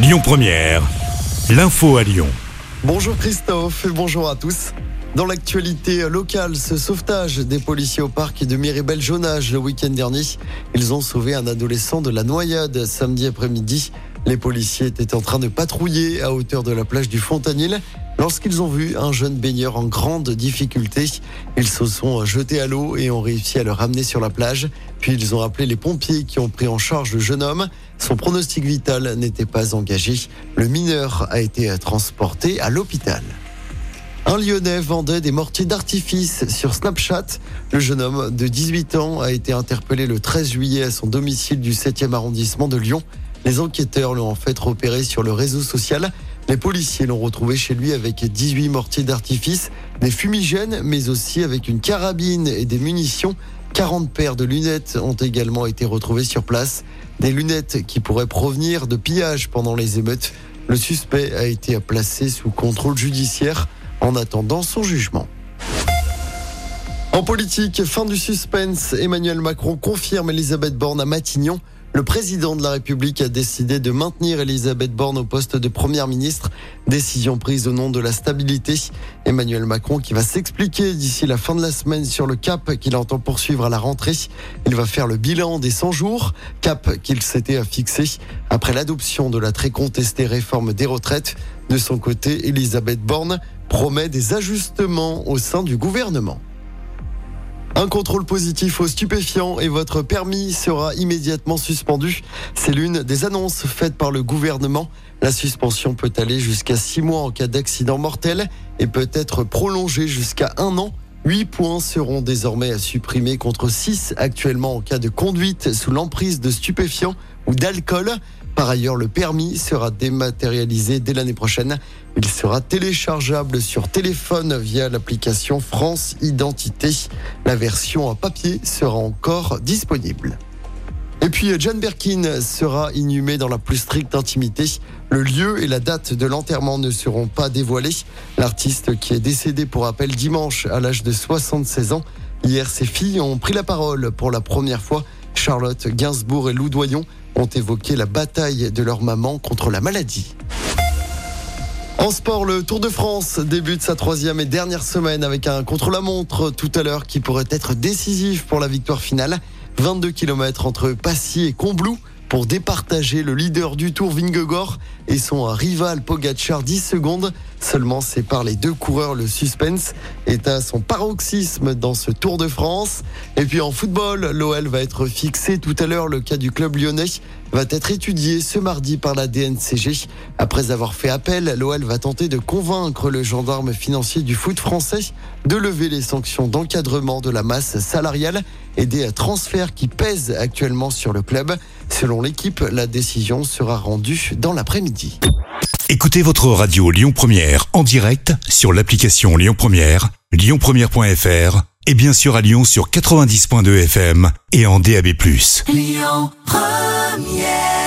Lyon Première, l'info à Lyon. Bonjour Christophe et bonjour à tous. Dans l'actualité locale, ce sauvetage des policiers au parc de Miribel-Jonage le week-end dernier, ils ont sauvé un adolescent de la noyade samedi après-midi. Les policiers étaient en train de patrouiller à hauteur de la plage du Fontanil lorsqu'ils ont vu un jeune baigneur en grande difficulté. Ils se sont jetés à l'eau et ont réussi à le ramener sur la plage. Puis ils ont appelé les pompiers qui ont pris en charge le jeune homme. Son pronostic vital n'était pas engagé. Le mineur a été transporté à l'hôpital. Un Lyonnais vendait des mortiers d'artifice sur Snapchat. Le jeune homme de 18 ans a été interpellé le 13 juillet à son domicile du 7e arrondissement de Lyon. Les enquêteurs l'ont en fait repéré sur le réseau social. Les policiers l'ont retrouvé chez lui avec 18 mortiers d'artifice, des fumigènes, mais aussi avec une carabine et des munitions. 40 paires de lunettes ont également été retrouvées sur place. Des lunettes qui pourraient provenir de pillages pendant les émeutes. Le suspect a été placé sous contrôle judiciaire en attendant son jugement. En politique, fin du suspense, Emmanuel Macron confirme Elisabeth Borne à Matignon. Le président de la République a décidé de maintenir Elisabeth Borne au poste de première ministre. Décision prise au nom de la stabilité. Emmanuel Macron qui va s'expliquer d'ici la fin de la semaine sur le cap qu'il entend poursuivre à la rentrée. Il va faire le bilan des 100 jours, cap qu'il s'était fixé après l'adoption de la très contestée réforme des retraites. De son côté, Elisabeth Borne promet des ajustements au sein du gouvernement. Un contrôle positif aux stupéfiants et votre permis sera immédiatement suspendu. C'est l'une des annonces faites par le gouvernement. La suspension peut aller jusqu'à six mois en cas d'accident mortel et peut être prolongée jusqu'à un an. Huit points seront désormais à supprimer contre six actuellement en cas de conduite sous l'emprise de stupéfiants ou d'alcool. Par ailleurs, le permis sera dématérialisé dès l'année prochaine. Il sera téléchargeable sur téléphone via l'application France Identité. La version à papier sera encore disponible. Et puis, John Birkin sera inhumé dans la plus stricte intimité. Le lieu et la date de l'enterrement ne seront pas dévoilés. L'artiste qui est décédé pour appel dimanche à l'âge de 76 ans. Hier, ses filles ont pris la parole pour la première fois. Charlotte Gainsbourg et Lou Doyon ont évoqué la bataille de leur maman contre la maladie. En sport, le Tour de France débute sa troisième et dernière semaine avec un contre-la-montre tout à l'heure qui pourrait être décisif pour la victoire finale. 22 km entre Passy et Combloux pour départager le leader du Tour Vingegaard et son rival Pogacar 10 secondes. Seulement par les deux coureurs. Le suspense est à son paroxysme dans ce Tour de France. Et puis en football, l'OL va être fixé tout à l'heure. Le cas du club lyonnais va être étudié ce mardi par la DNCG. Après avoir fait appel, l'OL va tenter de convaincre le gendarme financier du foot français de lever les sanctions d'encadrement de la masse salariale et des transferts qui pèsent actuellement sur le club. Selon l'équipe, la décision sera rendue dans l'après-midi. Écoutez votre radio Lyon Première en direct sur l'application Lyon Première, lyonpremière.fr et bien sûr à Lyon sur 90.2 FM et en DAB+. Lyon Première